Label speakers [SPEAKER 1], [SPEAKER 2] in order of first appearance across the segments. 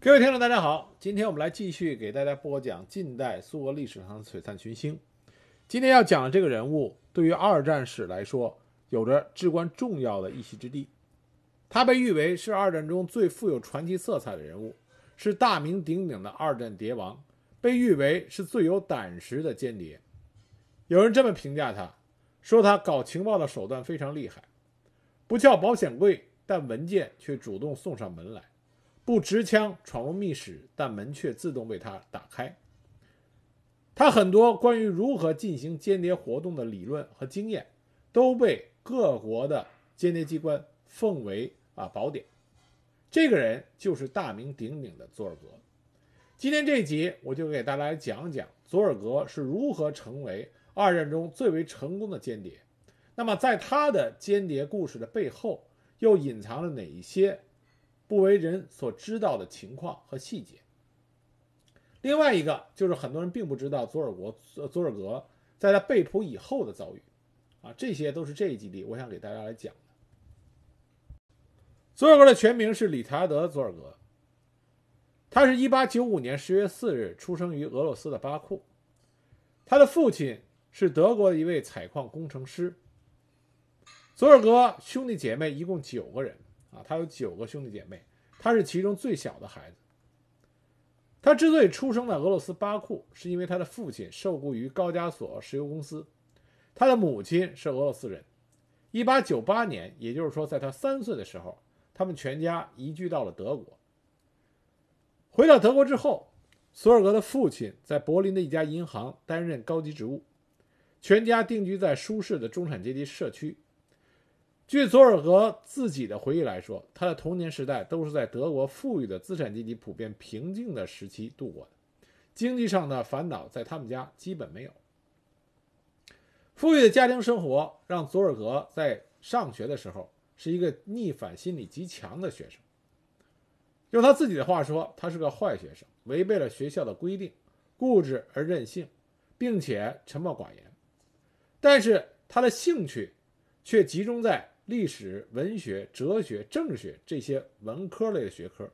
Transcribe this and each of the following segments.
[SPEAKER 1] 各位听众，大家好，今天我们来继续给大家播讲近代苏俄历史上的璀璨群星。今天要讲的这个人物，对于二战史来说，有着至关重要的一席之地。他被誉为是二战中最富有传奇色彩的人物，是大名鼎鼎的二战谍王，被誉为是最有胆识的间谍。有人这么评价他，说他搞情报的手段非常厉害，不撬保险柜，但文件却主动送上门来。不持枪闯入密室，但门却自动为他打开。他很多关于如何进行间谍活动的理论和经验，都被各国的间谍机关奉为啊宝典。这个人就是大名鼎鼎的佐尔格。今天这一集，我就给大家来讲讲佐尔格是如何成为二战中最为成功的间谍。那么，在他的间谍故事的背后，又隐藏了哪一些？不为人所知道的情况和细节。另外一个就是很多人并不知道佐尔国佐尔格在他被捕以后的遭遇，啊，这些都是这一集里我想给大家来讲的。佐尔格的全名是理查德·佐尔格，他是一八九五年十月四日出生于俄罗斯的巴库，他的父亲是德国的一位采矿工程师。佐尔格兄弟姐妹一共九个人。啊，他有九个兄弟姐妹，他是其中最小的孩子。他之所以出生在俄罗斯巴库，是因为他的父亲受雇于高加索石油公司，他的母亲是俄罗斯人。一八九八年，也就是说，在他三岁的时候，他们全家移居到了德国。回到德国之后，索尔格的父亲在柏林的一家银行担任高级职务，全家定居在舒适的中产阶级社区。据佐尔格自己的回忆来说，他的童年时代都是在德国富裕的资产阶级普遍平静的时期度过的，经济上的烦恼在他们家基本没有。富裕的家庭生活让佐尔格在上学的时候是一个逆反心理极强的学生。用他自己的话说，他是个坏学生，违背了学校的规定，固执而任性，并且沉默寡言。但是他的兴趣却集中在。历史、文学、哲学、政治学这些文科类的学科，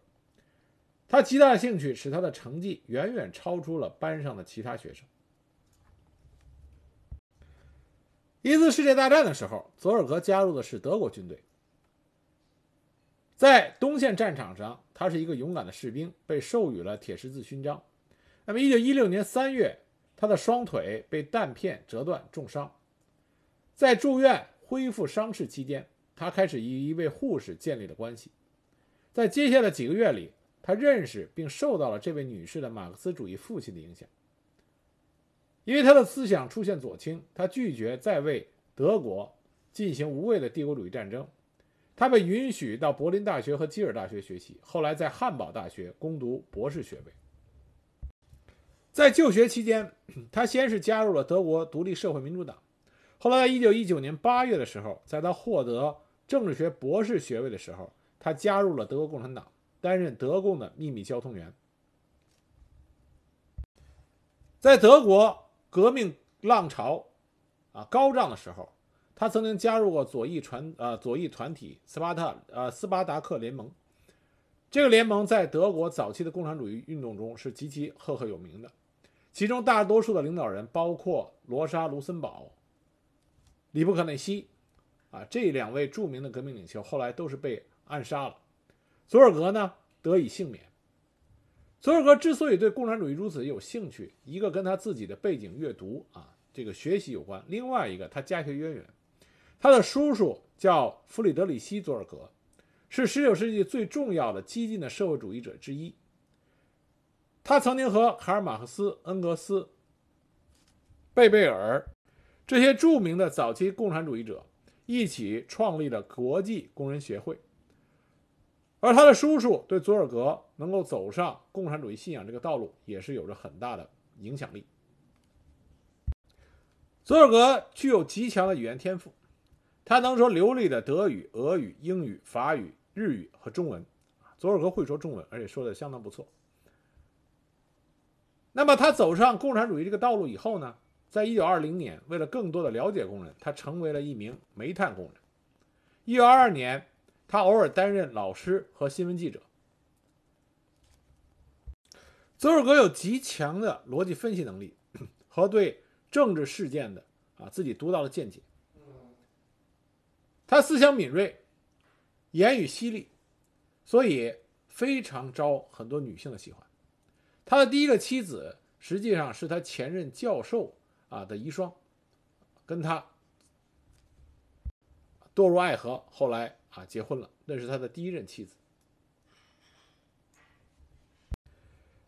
[SPEAKER 1] 他极大的兴趣使他的成绩远远超出了班上的其他学生。一次世界大战的时候，佐尔格加入的是德国军队，在东线战场上，他是一个勇敢的士兵，被授予了铁十字勋章。那么，一九一六年三月，他的双腿被弹片折断，重伤，在住院。恢复伤势期间，他开始与一位护士建立了关系。在接下来几个月里，他认识并受到了这位女士的马克思主义父亲的影响。因为他的思想出现左倾，他拒绝再为德国进行无谓的帝国主义战争。他被允许到柏林大学和基尔大学学习，后来在汉堡大学攻读博士学位。在就学期间，他先是加入了德国独立社会民主党。后来，在一九一九年八月的时候，在他获得政治学博士学位的时候，他加入了德国共产党，担任德共的秘密交通员。在德国革命浪潮啊高涨的时候，他曾经加入过左翼传呃左翼团体斯巴特呃斯巴达克联盟。这个联盟在德国早期的共产主义运动中是极其赫赫有名的，其中大多数的领导人包括罗莎·卢森堡。里布克内西，啊，这两位著名的革命领袖后来都是被暗杀了。佐尔格呢得以幸免。佐尔格之所以对共产主义如此有兴趣，一个跟他自己的背景阅读啊这个学习有关，另外一个他家学渊源。他的叔叔叫弗里德里希·佐尔格，是19世纪最重要的激进的社会主义者之一。他曾经和卡尔·马克思、恩格斯、贝贝尔。这些著名的早期共产主义者一起创立了国际工人协会，而他的叔叔对佐尔格能够走上共产主义信仰这个道路也是有着很大的影响力。佐尔格具有极强的语言天赋，他能说流利的德语、俄语、英语、法语、日语和中文。佐尔格会说中文，而且说的相当不错。那么他走上共产主义这个道路以后呢？在一九二零年，为了更多的了解工人，他成为了一名煤炭工人。一九二二年，他偶尔担任老师和新闻记者。佐尔格有极强的逻辑分析能力和对政治事件的啊自己独到的见解。他思想敏锐，言语犀利，所以非常招很多女性的喜欢。他的第一个妻子实际上是他前任教授啊的遗孀，跟他堕入爱河，后来啊结婚了，那是他的第一任妻子。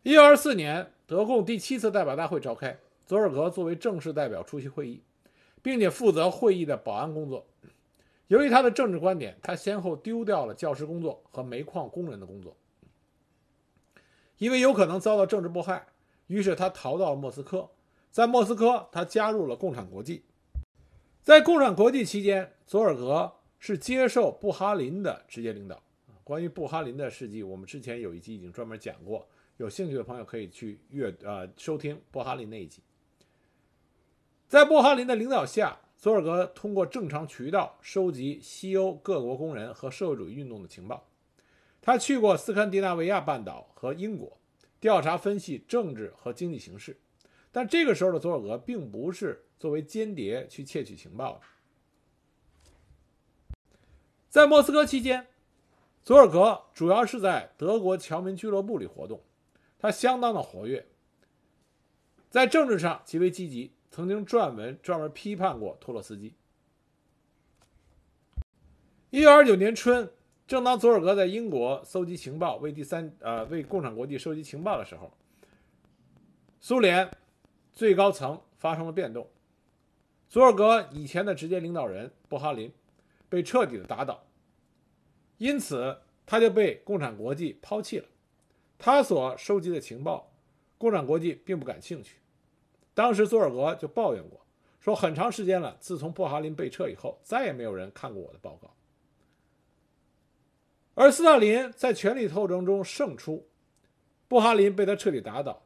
[SPEAKER 1] 一九二四年，德共第七次代表大会召开，佐尔格作为正式代表出席会议，并且负责会议的保安工作。由于他的政治观点，他先后丢掉了教师工作和煤矿工人的工作。因为有可能遭到政治迫害，于是他逃到了莫斯科。在莫斯科，他加入了共产国际。在共产国际期间，佐尔格是接受布哈林的直接领导。关于布哈林的事迹，我们之前有一集已经专门讲过。有兴趣的朋友可以去阅呃收听布哈林那一集。在布哈林的领导下，佐尔格通过正常渠道收集西欧各国工人和社会主义运动的情报。他去过斯堪的纳维亚半岛和英国，调查分析政治和经济形势。但这个时候的佐尔格并不是作为间谍去窃取情报的。在莫斯科期间，佐尔格主要是在德国侨民俱乐部里活动。他相当的活跃，在政治上极为积极，曾经撰文专门批判过托洛斯基。一九二九年春，正当佐尔格在英国搜集情报，为第三呃为共产国际收集情报的时候，苏联最高层发生了变动，佐尔格以前的直接领导人布哈林被彻底的打倒，因此他就被共产国际抛弃了。他所收集的情报，共产国际并不感兴趣。当时佐尔格就抱怨过，说很长时间了，自从布哈林被撤以后，再也没有人看过我的报告。而斯大林在权力斗争中胜出，布哈林被他彻底打倒，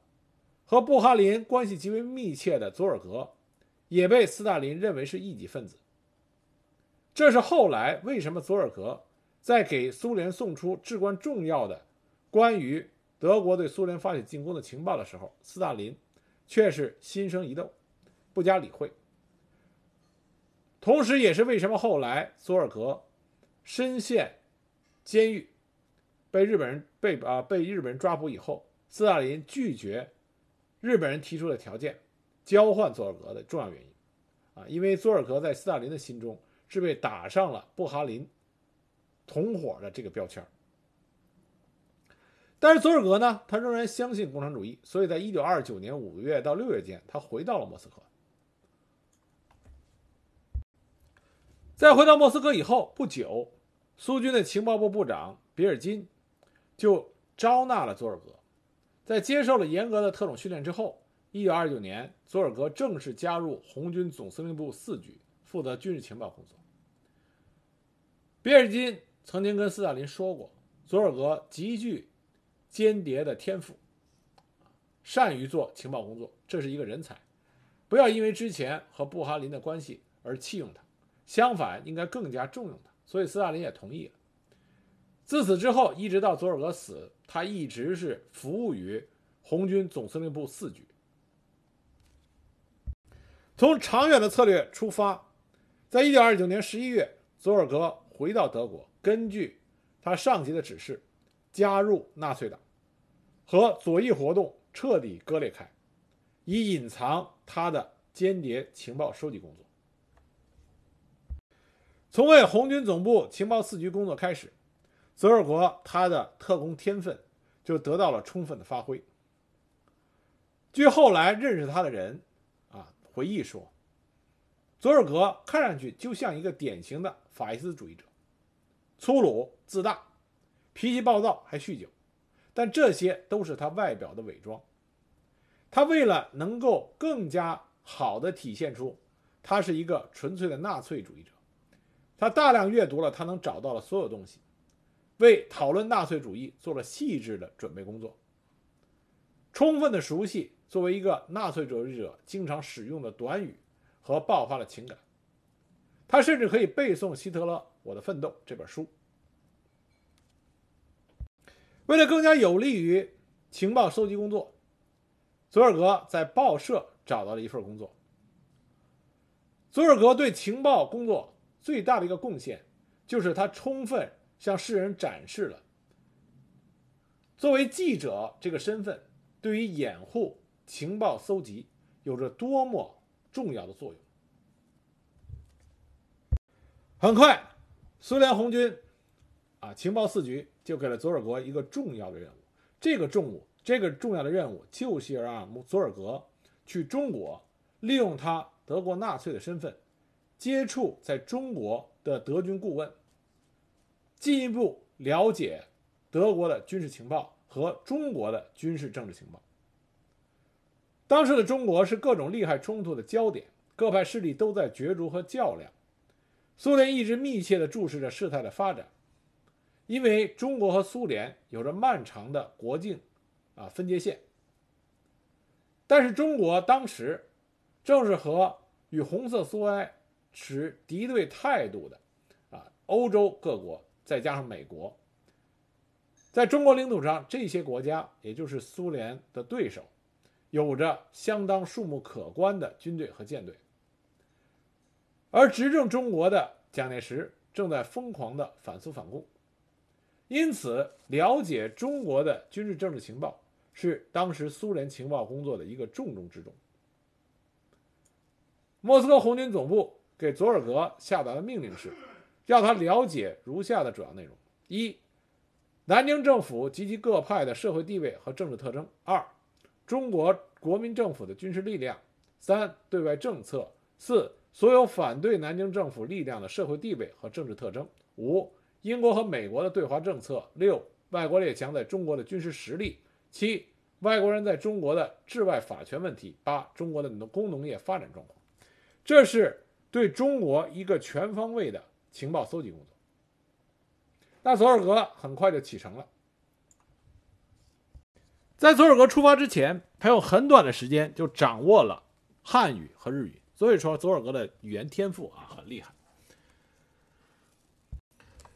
[SPEAKER 1] 和布哈林关系极为密切的佐尔格，也被斯大林认为是异己分子。这是后来为什么佐尔格在给苏联送出至关重要的关于。德国对苏联发起进攻的情报的时候，斯大林却是心生疑窦，不加理会。同时，也是为什么后来佐尔格深陷监狱，被日本人被啊被日本人抓捕以后，斯大林拒绝日本人提出的条件，交换佐尔格的重要原因啊，因为佐尔格在斯大林的心中是被打上了布哈林同伙的这个标签。但是佐尔格呢，他仍然相信共产主义，所以在一九二九年五月到六月间，他回到了莫斯科。在回到莫斯科以后不久，苏军的情报部部长比尔金就招纳了佐尔格。在接受了严格的特种训练之后，一九二九年，佐尔格正式加入红军总司令部四局，负责军事情报工作。比尔金曾经跟斯大林说过，佐尔格极具。间谍的天赋，善于做情报工作，这是一个人才。不要因为之前和布哈林的关系而弃用他，相反，应该更加重用他。所以斯大林也同意了。自此之后，一直到佐尔格死，他一直是服务于红军总司令部四局。从长远的策略出发，在一九二九年十一月，佐尔格回到德国，根据他上级的指示。加入纳粹党，和左翼活动彻底割裂开，以隐藏他的间谍情报收集工作。从为红军总部情报四局工作开始，泽尔格他的特工天分就得到了充分的发挥。据后来认识他的人啊回忆说，佐尔格看上去就像一个典型的法西斯主义者，粗鲁自大。脾气暴躁，还酗酒，但这些都是他外表的伪装。他为了能够更加好的体现出他是一个纯粹的纳粹主义者，他大量阅读了他能找到的所有东西，为讨论纳粹主义做了细致的准备工作，充分的熟悉作为一个纳粹主义者经常使用的短语和爆发的情感。他甚至可以背诵希特勒《我的奋斗》这本书。为了更加有利于情报收集工作，佐尔格在报社找到了一份工作。佐尔格对情报工作最大的一个贡献，就是他充分向世人展示了作为记者这个身份对于掩护情报搜集有着多么重要的作用。很快，苏联红军啊情报四局就给了佐尔格一个重要的任务，这个重务这个重要的任务就是让佐尔格去中国，利用他。德国纳粹的身份，接触在中国的德军顾问，进一步了解德国的军事情报和中国的军事政治情报。当时的中国是各种利害冲突的焦点，各派势力都在角逐和较量。苏联一直密切地注视着事态的发展，因为中国和苏联有着漫长的国境啊分界线。但是中国当时正是和与红色苏维埃持敌对态度的啊，欧洲各国再加上美国，在中国领土上，这些国家也就是苏联的对手，有着相当数目可观的军队和舰队。而执政中国的蒋介石正在疯狂的反苏反共，因此了解中国的军事政治情报是当时苏联情报工作的一个重中之重。莫斯科红军总部给佐尔格下达的命令是，要他了解如下的主要内容：一、南京政府及其各派的社会地位和政治特征；二、中国国民政府的军事力量；三、对外政策；四、所有反对南京政府力量的社会地位和政治特征；五、英国和美国的对华政策；六、外国列强在中国的军事实力；七、外国人在中国的治外法权问题；八、中国的农工农业发展状况。这是对中国一个全方位的情报搜集工作。那佐尔格很快就启程了。在佐尔格出发之前，他用很短的时间就掌握了汉语和日语，所以说佐尔格的语言天赋啊很厉害。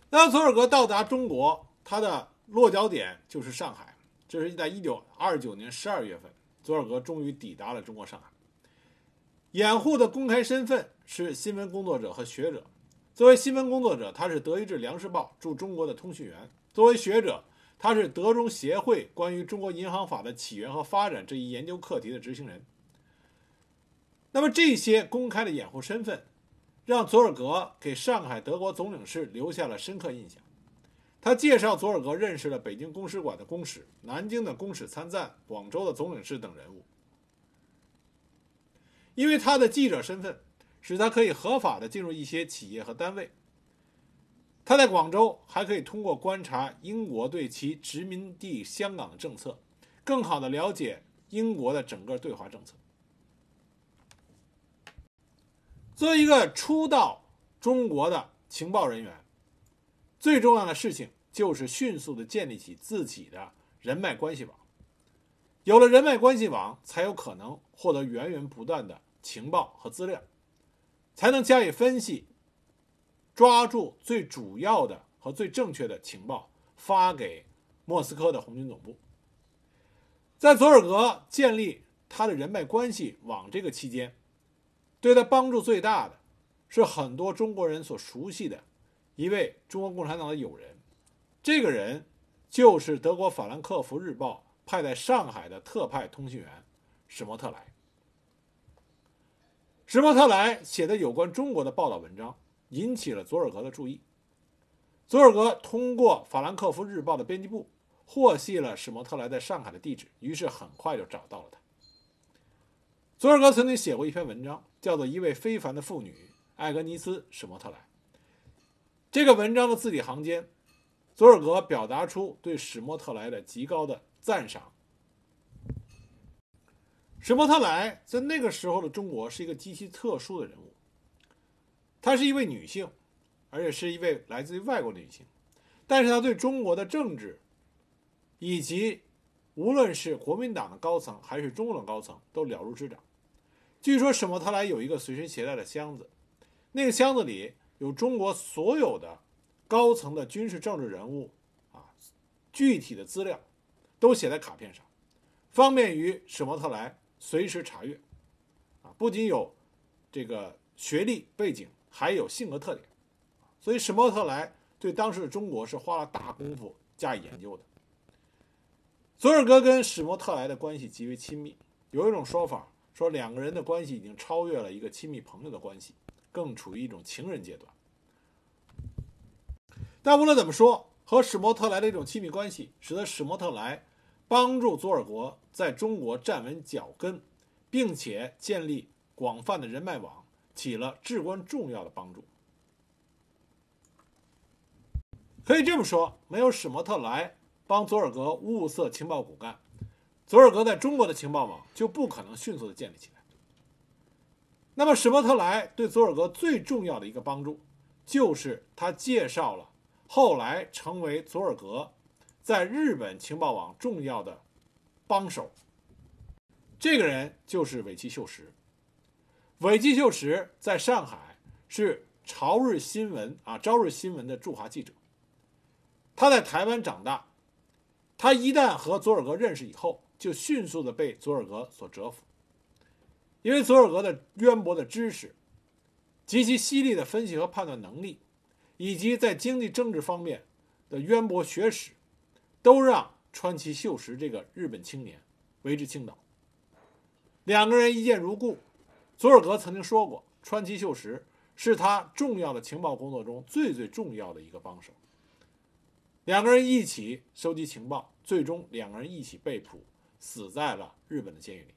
[SPEAKER 1] 当佐尔格到达中国，他的落脚点就是上海。这是在一九二九年十二月份，佐尔格终于抵达了中国上海。掩护的公开身份是新闻工作者和学者。作为新闻工作者，他是德意志粮食报驻中国的通讯员；作为学者，他是德中协会关于中国银行法的起源和发展这一研究课题的执行人。那么这些公开的掩护身份，让佐尔格给上海德国总领事留下了深刻印象。他介绍佐尔格认识了北京公使馆的公使、南京的公使参赞、广州的总领事等人物。因为他的记者身份，使他可以合法的进入一些企业和单位。他在广州还可以通过观察英国对其殖民地香港的政策，更好的了解英国的整个对华政策。作为一个初到中国的情报人员，最重要的事情就是迅速的建立起自己的人脉关系网。有了人脉关系网，才有可能获得源源不断的。情报和资料，才能加以分析，抓住最主要的和最正确的情报，发给莫斯科的红军总部。在佐尔格建立他的人脉关系网这个期间，对他帮助最大的，是很多中国人所熟悉的一位中国共产党的友人，这个人就是德国《法兰克福日报》派在上海的特派通讯员史莫特莱。史莫特莱写的有关中国的报道文章引起了佐尔格的注意。佐尔格通过《法兰克福日报》的编辑部获悉了史莫特莱在上海的地址，于是很快就找到了他。佐尔格曾经写过一篇文章，叫做《一位非凡的妇女——艾格尼斯·史莫特莱》。这个文章的字里行间，佐尔格表达出对史莫特莱的极高的赞赏。史莫特莱在那个时候的中国是一个极其特殊的人物。她是一位女性，而且是一位来自于外国的女性，但是她对中国的政治，以及无论是国民党的高层还是中共的高层都了如指掌。据说史莫特莱有一个随身携带的箱子，那个箱子里有中国所有的高层的军事政治人物啊，具体的资料都写在卡片上。方便于史莫特莱随时查阅。啊，不仅有这个学历背景，还有性格特点，所以史沫特莱对当时的中国是花了大功夫加以研究的。佐尔格跟史沫特莱的关系极为亲密，有一种说法说两个人的关系已经超越了一个亲密朋友的关系，更处于一种情人阶段。但无论怎么说，和史沫特莱的一种亲密关系，使得史沫特莱帮助佐尔格在中国站稳脚跟，并且建立广泛的人脉网，起了至关重要的帮助。可以这么说，没有史莫特莱。帮佐尔格物色情报骨干，佐尔格在中国的情报网就不可能迅速的建立起来。那么史莫特莱对佐尔格最重要的一个帮助，就是他介绍了后来成为佐尔格在日本情报网重要的帮手。这个人就是尾崎秀实。尾崎秀实在上海是朝日新闻啊朝日新闻的驻华记者，他在台湾长大。他一旦和佐尔格认识以后，就迅速的被佐尔格所折服，因为佐尔格的渊博的知识，极其犀利的分析和判断能力，以及在经济政治方面的渊博学识，都让川崎秀实这个日本青年为之倾倒。两个人一见如故，佐尔格曾经说过，川崎秀实是他重要的情报工作中最最重要的一个帮手。两个人一起收集情报，最终两个人一起被捕，死在了日本的监狱里。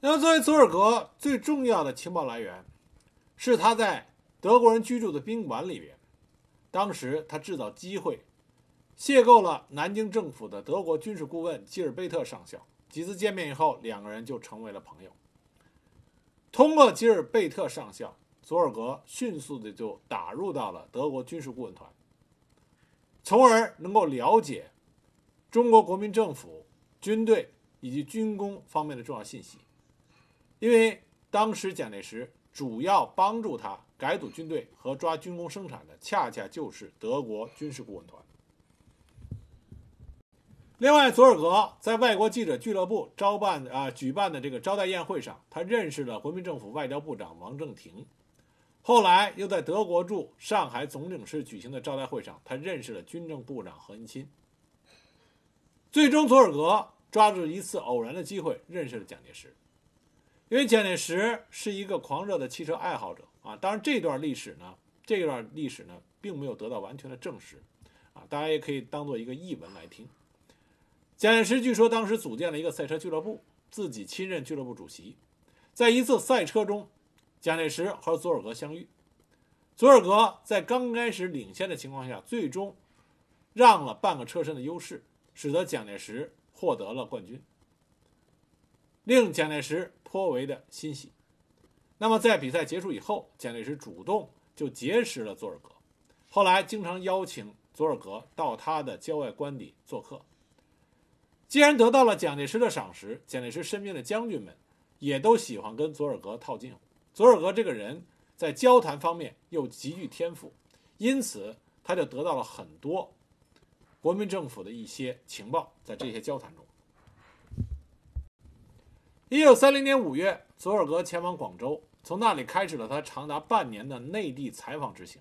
[SPEAKER 1] 那么，作为佐尔格最重要的情报来源，是他在德国人居住的宾馆里边，当时他制造机会，邂逅了南京政府的德国军事顾问基尔贝特上校。几次见面以后，两个人就成为了朋友。通过吉尔贝特上校，佐尔格迅速的就打入到了德国军事顾问团。从而能够了解中国国民政府、军队以及军工方面的重要信息，因为当时蒋介石主要帮助他改组军队和抓军工生产的，恰恰就是德国军事顾问团。另外，佐尔格在外国记者俱乐部招办啊举办的这个招待宴会上，他认识了国民政府外交部长王正廷。后来又在德国驻上海总领事举行的招待会上，他认识了军政部长何应钦。最终，佐尔格抓住一次偶然的机会认识了蒋介石，因为蒋介石是一个狂热的汽车爱好者啊。当然，这段历史呢，这段历史呢，并没有得到完全的证实啊，大家也可以当做一个译文来听。蒋介石据说当时组建了一个赛车俱乐部，自己亲任俱乐部主席，在一次赛车中。蒋介石和佐尔格相遇，佐尔格在刚开始领先的情况下，最终让了半个车身的优势，使得蒋介石获得了冠军，令蒋介石颇为的欣喜。那么在比赛结束以后，蒋介石主动就结识了佐尔格，后来经常邀请佐尔格到他的郊外官邸做客。既然得到了蒋介石的赏识，蒋介石身边的将军们也都喜欢跟佐尔格套近乎。佐尔格这个人，在交谈方面又极具天赋，因此他就得到了很多国民政府的一些情报。在这些交谈中，一九三零年五月，佐尔格前往广州，从那里开始了他长达半年的内地采访之行。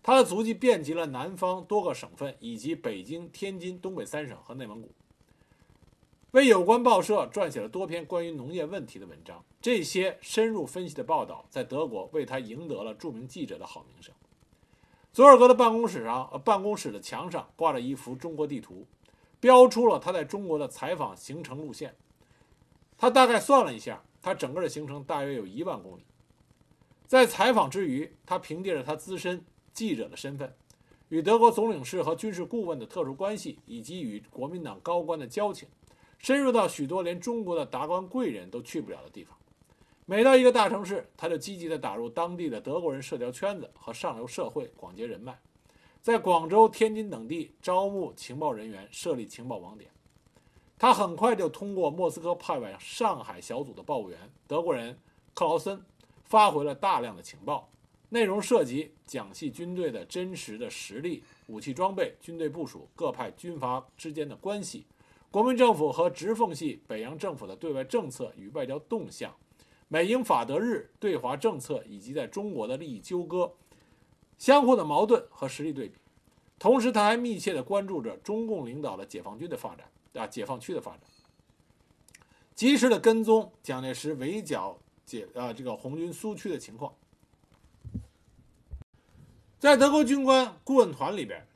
[SPEAKER 1] 他的足迹遍及了南方多个省份，以及北京、天津、东北三省和内蒙古。为有关报社撰写了多篇关于农业问题的文章，这些深入分析的报道在德国为他赢得了著名记者的好名声。佐尔格的办公室上，呃，办公室的墙上挂着一幅中国地图，标出了他在中国的采访行程路线。他大概算了一下，他整个的行程大约有一万公里。在采访之余，他凭借着他资深记者的身份，与德国总领事和军事顾问的特殊关系，以及与国民党高官的交情。深入到许多连中国的达官贵人都去不了的地方，每到一个大城市，他就积极地打入当地的德国人社交圈子和上流社会，广结人脉，在广州、天津等地招募情报人员，设立情报网点。他很快就通过莫斯科派往上海小组的报务员德国人克劳森，发回了大量的情报，内容涉及蒋系军队的真实的实力、武器装备、军队部署、各派军阀之间的关系。国民政府和直奉系北洋政府的对外政策与外交动向，美英法德日对华政策以及在中国的利益纠葛、相互的矛盾和实力对比。同时，他还密切地关注着中共领导的解放军的发展啊，解放区的发展，及时地跟踪蒋介石围剿解啊这个红军苏区的情况。在德国军官顾问团里边，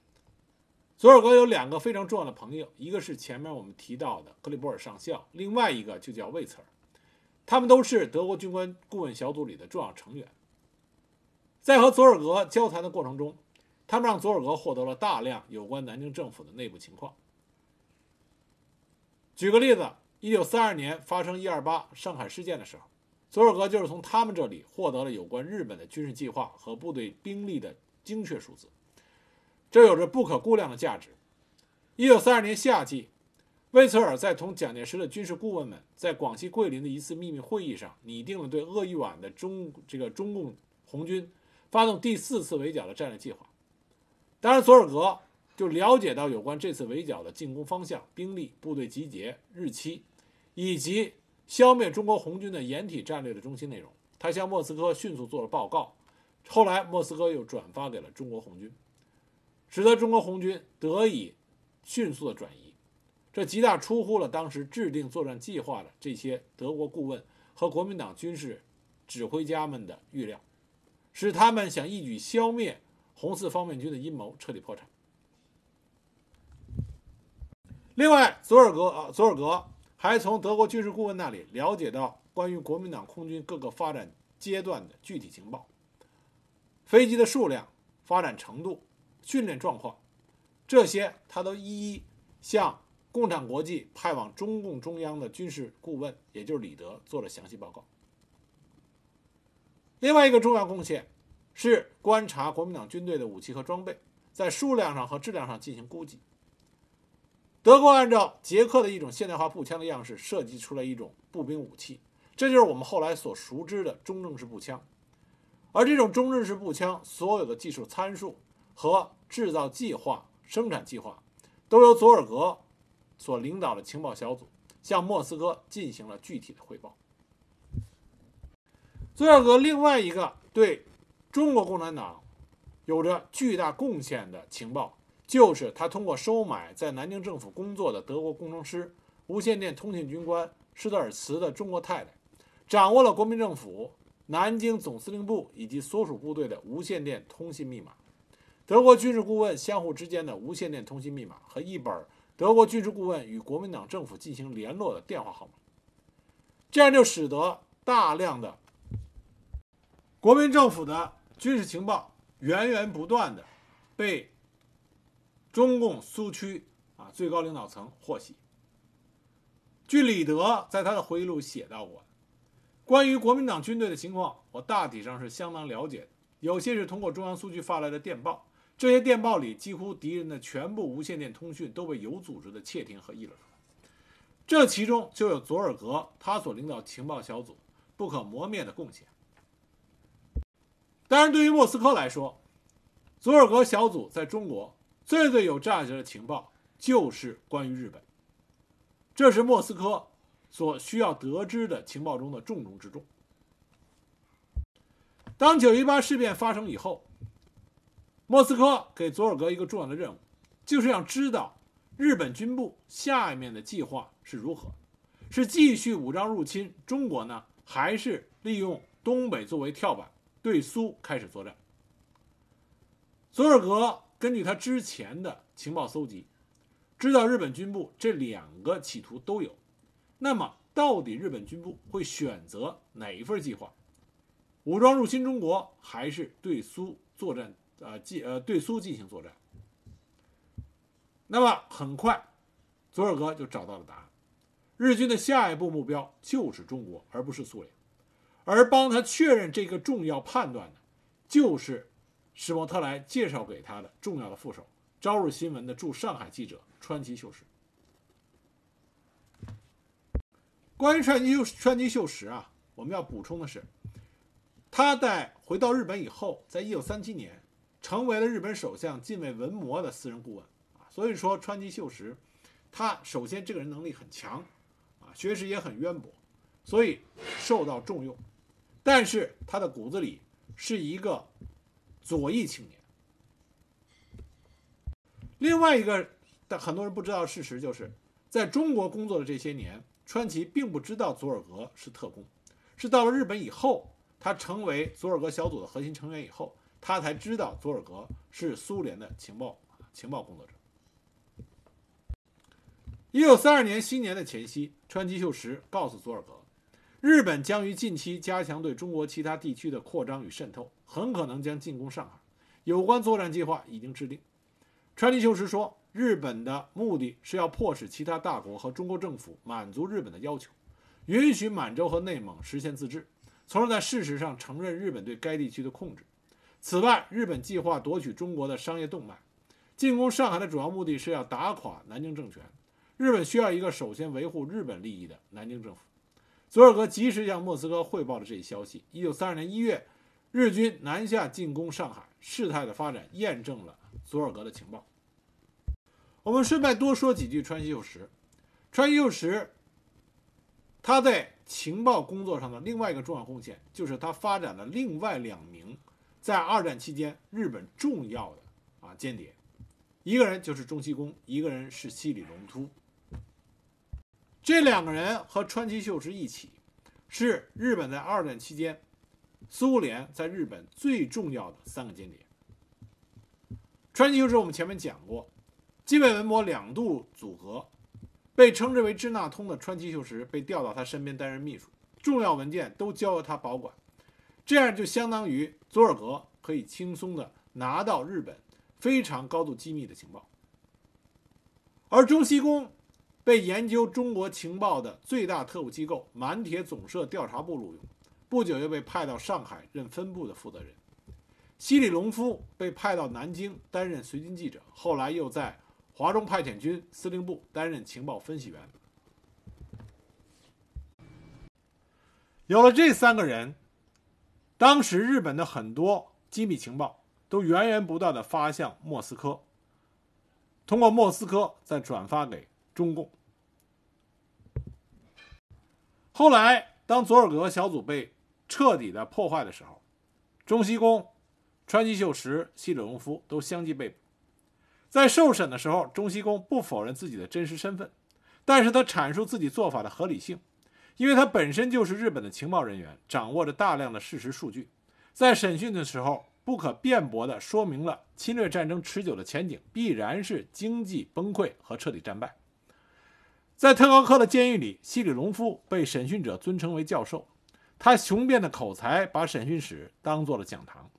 [SPEAKER 1] 佐尔格有两个非常重要的朋友，一个是前面我们提到的克里伯尔上校，另外一个就叫魏茨尔，他们都是德国军官顾问小组里的重要成员。在和佐尔格交谈的过程中，他们让佐尔格获得了大量有关南京政府的内部情况。举个例子，一九三二年发生一二八上海事件的时候，佐尔格就是从他们这里获得了有关日本的军事计划和部队兵力的精确数字，这有着不可估量的价值。一九三二年夏季，魏茨尔在同蒋介石的军事顾问们在广西桂林的一次秘密会议上，拟定了对鄂豫皖的中这个中共红军发动第四次围剿的战略计划。当然，佐尔格就了解到有关这次围剿的进攻方向、兵力、部队集结日期，以及消灭中国红军的掩体战略的中心内容。他向莫斯科迅速做了报告，后来莫斯科又转发给了中国红军，使得中国红军得以迅速的转移。这极大出乎了当时制定作战计划的这些德国顾问和国民党军事指挥家们的预料，使他们想一举消灭。红四方面军的阴谋彻底破产。另外，佐尔格啊，佐尔格还从德国军事顾问那里了解到关于国民党空军各个发展阶段的具体情报，飞机的数量、发展程度、训练状况，这些他都一一向共产国际派往中共中央的军事顾问，也就是李德做了详细报告。另外一个重要贡献。是观察国民党军队的武器和装备，在数量上和质量上进行估计。德国按照捷克的一种现代化步枪的样式设计出了一种步兵武器，这就是我们后来所熟知的中正式步枪。而这种中正式步枪所有的技术参数和制造计划、生产计划，都由佐尔格所领导的情报小组向莫斯科进行了具体的汇报。佐尔格另外一个对。中国共产党有着巨大贡献的情报，就是他通过收买在南京政府工作的德国工程师、无线电通信军官施德尔茨的中国太太，掌握了国民政府南京总司令部以及所属部队的无线电通信密码、德国军事顾问相互之间的无线电通信密码和一本德国军事顾问与国民党政府进行联络的电话号码。这样就使得大量的国民政府的。军事情报源源不断的被中共苏区啊最高领导层获悉。据李德在他的回忆录写到过，关于国民党军队的情况，我大体上是相当了解的。有些是通过中央苏区发来的电报，这些电报里几乎敌人的全部无线电通讯都被有组织的窃听和议论。这其中就有佐尔格他所领导情报小组不可磨灭的贡献。当然，对于莫斯科来说，佐尔格小组在中国最最有价值的情报就是关于日本。这是莫斯科所需要得知的情报中的重中之重。当九一八事变发生以后，莫斯科给佐尔格一个重要的任务，就是要知道日本军部下面的计划是如何，是继续武装入侵中国呢，还是利用东北作为跳板？对苏开始作战。佐尔格根据他之前的情报搜集，知道日本军部这两个企图都有。那么，到底日本军部会选择哪一份计划？武装入侵中国，还是对苏作战？呃，进呃对苏进行作战？那么很快，佐尔格就找到了答案：日军的下一步目标就是中国，而不是苏联。而帮他确认这个重要判断的，就是施莫特莱介绍给他的重要的副手，朝日新闻的驻上海记者川崎秀实。关于川崎秀川崎秀实啊，我们要补充的是，他在回到日本以后，在一九三七年成为了日本首相近卫文磨的私人顾问啊。所以说，川崎秀实他首先这个人能力很强，啊，学识也很渊博，所以受到重用。但是他的骨子里是一个左翼青年。另外一个，但很多人不知道事实就是，在中国工作的这些年，川崎并不知道佐尔格是特工，是到了日本以后，他成为佐尔格小组的核心成员以后，他才知道佐尔格是苏联的情报情报工作者。一九三二年新年的前夕，川崎秀实告诉佐尔格，日本将于近期加强对中国其他地区的扩张与渗透，很可能将进攻上海，有关作战计划已经制定。川崎秀实说：“日本的目的是要迫使其他大国和中国政府满足日本的要求，允许满洲和内蒙实现自治，从而在事实上承认日本对该地区的控制。此外，日本计划夺取中国的商业动脉，进攻上海的主要目的是要打垮南京政权。日本需要一个首先维护日本利益的南京政府。”佐尔格及时向莫斯科汇报了这一消息。一九三二年一月，日军南下进攻上海，事态的发展验证了佐尔格的情报。我们顺便多说几句川西秀实。川西秀实，他在情报工作上的另外一个重要贡献，就是他发展了另外两名在二战期间日本重要的啊间谍，一个人就是中西宫，一个人是西里隆突。这两个人和川崎秀实一起，是日本在二战期间苏联在日本最重要的三个间谍。川崎秀实我们前面讲过。基本文博两度组合，被称之为“支那通”的川崎秀实被调到他身边担任秘书，重要文件都交由他保管，这样就相当于佐尔格可以轻松的拿到日本非常高度机密的情报。而中西宫被研究中国情报的最大特务机构满铁总社调查部录用，不久又被派到上海任分部的负责人。西里隆夫被派到南京担任随军记者，后来又在。华中派遣军司令部担任情报分析员。有了这三个人，当时日本的很多机密情报都源源不断的发向莫斯科，通过莫斯科再转发给中共。后来，当佐尔格小组被彻底的破坏的时候，中西宫、川崎秀实、西里隆夫都相继被捕。在受审的时候，中西宫不否认自己的真实身份，但是他阐述自己做法的合理性，因为他本身就是日本的情报人员，掌握着大量的事实数据，在审讯的时候不可辩驳地说明了侵略战争持久的前景必然是经济崩溃和彻底战败。在特高科的监狱里，西里隆夫被审讯者尊称为教授，他雄辩的口才把审讯室当做了讲堂。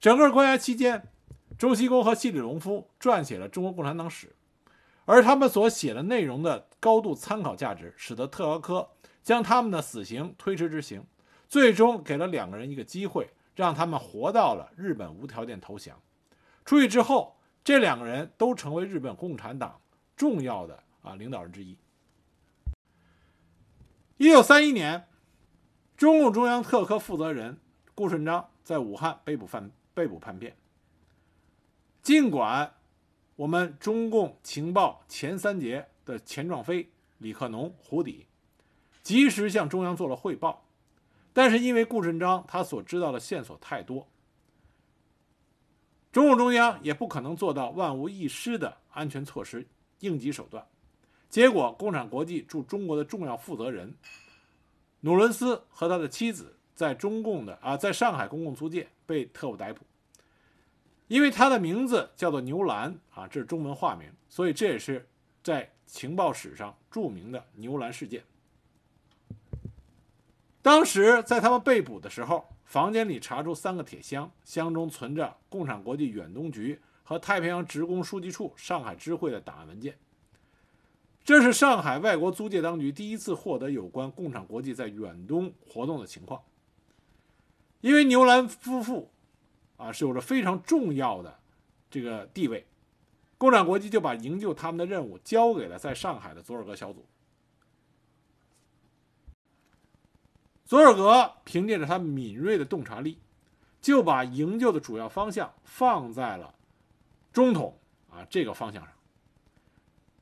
[SPEAKER 1] 整个关押期间。周西宫和西里隆夫撰写了《中国共产党史》，而他们所写的内容的高度参考价值，使得特高科将他们的死刑推迟执行，最终给了两个人一个机会，让他们活到了日本无条件投降。出狱之后，这两个人都成为日本共产党重要的啊领导人之一。一九三一年，中共中央特科负责人顾顺章在武汉被捕犯被捕叛变。尽管我们中共情报前三杰的钱壮飞、李克农、胡底及时向中央做了汇报，但是因为顾顺章他所知道的线索太多，中共中央也不可能做到万无一失的安全措施、应急手段。结果，共产国际驻中国的重要负责人努伦斯和他的妻子在中共的啊，在上海公共租界被特务逮捕。因为他的名字叫做牛兰啊，这是中文化名，所以这也是在情报史上著名的牛兰事件。当时在他们被捕的时候，房间里查出三个铁箱，箱中存着共产国际远东局和太平洋职工书记处上海支会的档案文件。这是上海外国租界当局第一次获得有关共产国际在远东活动的情况。因为牛兰夫妇。啊，是有着非常重要的这个地位，共产国际就把营救他们的任务交给了在上海的佐尔格小组。佐尔格凭借着他敏锐的洞察力，就把营救的主要方向放在了中统啊这个方向上。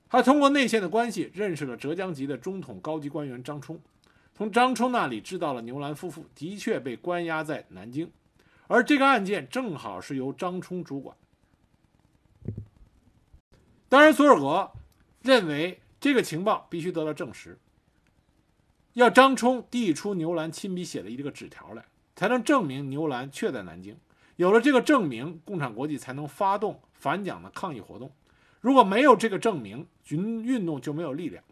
[SPEAKER 1] 他通过内线的关系认识了浙江籍的中统高级官员张冲，从张冲那里知道了牛兰夫妇的确被关押在南京，而这个案件正好是由张冲主管。当然，索尔格认为这个情报必须得到证实，要张冲递出牛兰亲笔写的一个纸条来，才能证明牛兰确在南京。有了这个证明，共产国际才能发动反蒋的抗议活动。如果没有这个证明，军运动就没有力量。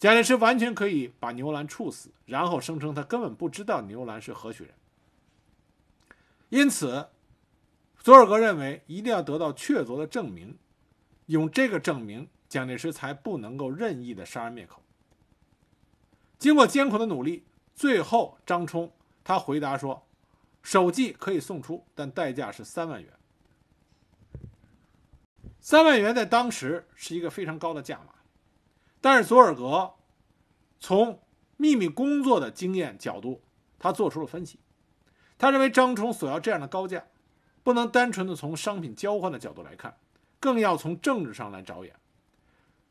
[SPEAKER 1] 蒋介石完全可以把牛兰处死，然后声称他根本不知道牛兰是何许人。因此，佐尔格认为一定要得到确凿的证明，用这个证明，蒋介石才不能够任意的杀人灭口。经过艰苦的努力，最后张冲他回答说。手记可以送出，但代价是三万元。三万元在当时是一个非常高的价码，但是佐尔格从秘密工作的经验角度，他做出了分析。他认为张冲索要这样的高价，不能单纯的从商品交换的角度来看，更要从政治上来着眼。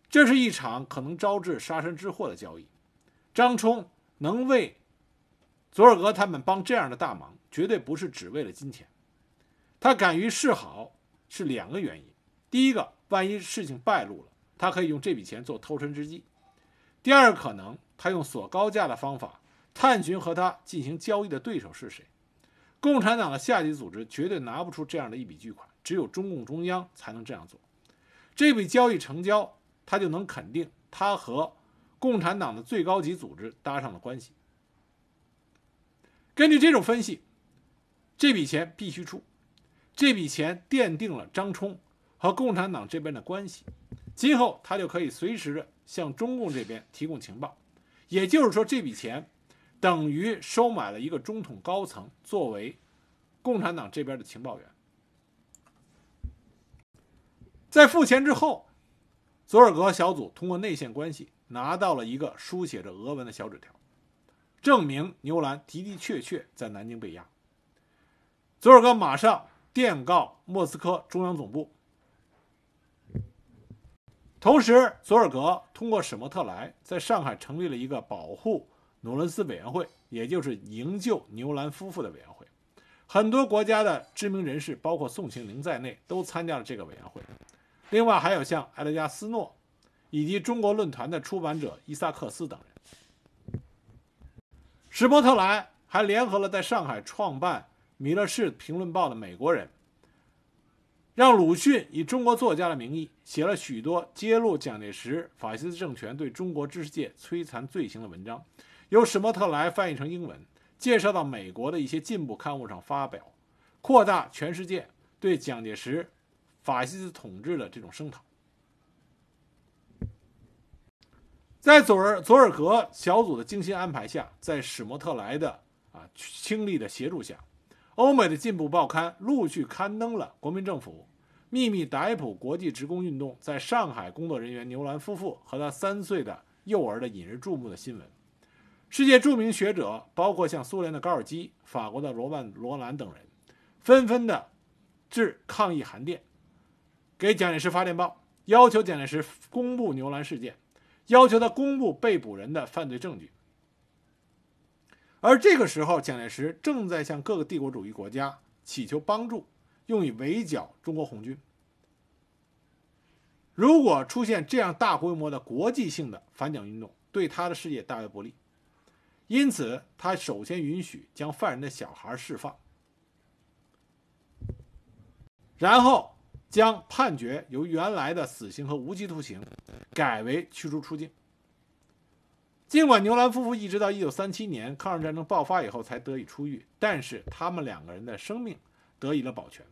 [SPEAKER 1] 这是一场可能招致杀身之祸的交易。张冲能为佐尔格他们帮这样的大忙。绝对不是只为了金钱，他敢于示好是两个原因：第一个，万一事情败露了，他可以用这笔钱做偷身之计；第二个可能，他用索高价的方法探寻和他进行交易的对手是谁。共产党的下级组织绝对拿不出这样的一笔巨款，只有中共中央才能这样做。这笔交易成交，他就能肯定他和共产党的最高级组织搭上了关系。根据这种分析。这笔钱必须出，这笔钱奠定了张冲和共产党这边的关系，今后他就可以随时的向中共这边提供情报，也就是说，这笔钱等于收买了一个中统高层作为共产党这边的情报员。在付钱之后，佐尔格小组通过内线关系拿到了一个书写着俄文的小纸条，证明牛兰的的确确在南京被押。佐尔格马上电告莫斯科中央总部，同时，佐尔格通过史莫特莱在上海成立了一个保护努伦斯委员会，也就是营救牛兰夫妇的委员会。很多国家的知名人士，包括宋庆龄在内，都参加了这个委员会。另外，还有像埃德加斯诺以及中国论坛的出版者伊萨克斯等人。史莫特莱还联合了在上海创办。《米勒市评论报》的美国人让鲁迅以中国作家的名义写了许多揭露蒋介石法西斯政权对中国知识界摧残罪行的文章，由史莫特莱翻译成英文，介绍到美国的一些进步刊物上发表，扩大全世界对蒋介石法西斯统治的这种声讨。在佐尔佐尔格小组的精心安排下，在史莫特莱的啊倾力的协助下。欧美的进步报刊陆续刊登了国民政府秘密逮捕国际职工运动在上海工作人员牛兰夫妇和他三岁的幼儿的引人注目的新闻。世界著名学者，包括像苏联的高尔基、法国的罗曼·罗兰等人，纷纷的致抗议函电，给蒋介石发电报，要求蒋介石公布牛兰事件，要求他公布被捕人的犯罪证据。而这个时候，蒋介石正在向各个帝国主义国家祈求帮助，用以围剿中国红军。如果出现这样大规模的国际性的反蒋运动，对他的事业大为不利。因此，他首先允许将犯人的小孩释放，然后将判决由原来的死刑和无期徒刑改为驱逐出境。尽管牛兰夫妇一直到一九三七年抗日战争爆发以后才得以出狱，但是他们两个人的生命得以了保全。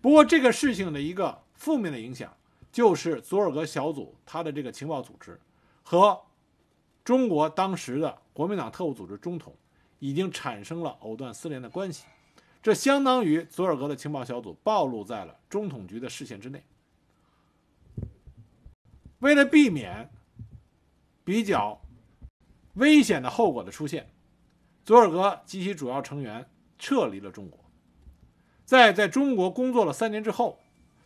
[SPEAKER 1] 不过，这个事情的一个负面的影响，就是佐尔格小组他的这个情报组织和中国当时的国民党特务组织中统已经产生了藕断丝连的关系，这相当于佐尔格的情报小组暴露在了中统局的视线之内。为了避免，比较危险的后果的出现，佐尔格及其主要成员撤离了中国。在在中国工作了三年之后，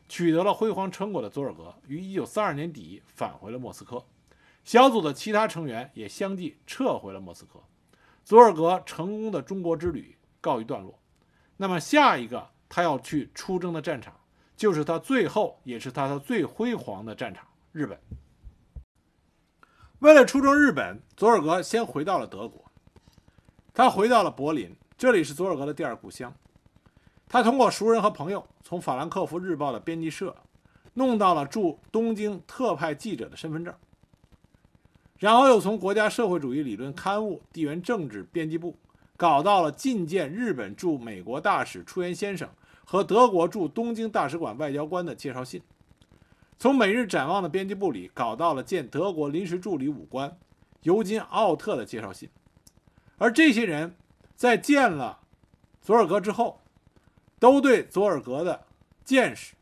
[SPEAKER 1] 取得了辉煌成果的佐尔格于1932年底返回了莫斯科，小组的其他成员也相继撤回了莫斯科，佐尔格成功的中国之旅告一段落。那么下一个他要去出征的战场，就是他最后也是他的最辉煌的战场——日本。为了出征日本，佐尔格先回到了德国。他回到了柏林，这里是佐尔格的第二故乡。他通过熟人和朋友，从法兰克福日报的编辑社弄到了驻东京特派记者的身份证，然后又从国家社会主义理论刊物地缘政治编辑部搞到了觐见日本驻美国大使出原先生和德国驻东京大使馆外交官的介绍信，从每日展望的编辑部里搞到了见德国临时助理武官尤金·奥特的介绍信。而这些人，在见了佐尔格之后，都对佐尔格的见识、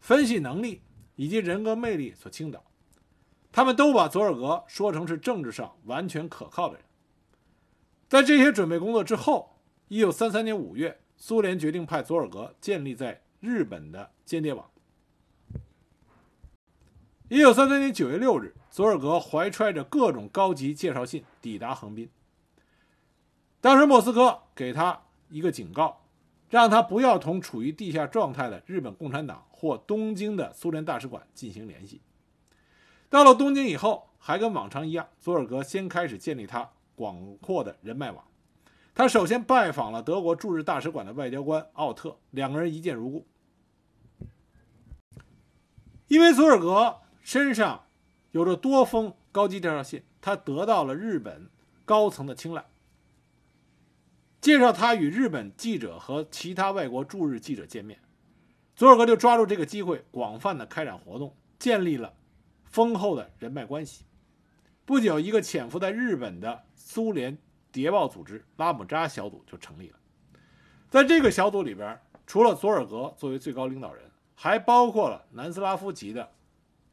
[SPEAKER 1] 分析能力以及人格魅力所倾倒。他们都把佐尔格说成是政治上完全可靠的人。在这些准备工作之后，一九三三年五月，苏联决定派佐尔格建立在日本的间谍网。一九三三年九月六日。佐尔格怀揣着各种高级介绍信抵达横滨。当时莫斯科给他一个警告，让他不要同处于地下状态的日本共产党或东京的苏联大使馆进行联系。到了东京以后，还跟往常一样，佐尔格先开始建立他广阔的人脉网。他首先拜访了德国驻日大使馆的外交官奥特，两个人一见如故。因为佐尔格身上。有着多封高级介绍信，他得到了日本高层的青睐，介绍他与日本记者和其他外国驻日记者见面。佐尔格就抓住这个机会，广泛的开展活动，建立了丰厚的人脉关系。不久，一个潜伏在日本的苏联谍报组织拉姆扎小组就成立了。在这个小组里边，除了佐尔格作为最高领导人，还包括了南斯拉夫籍的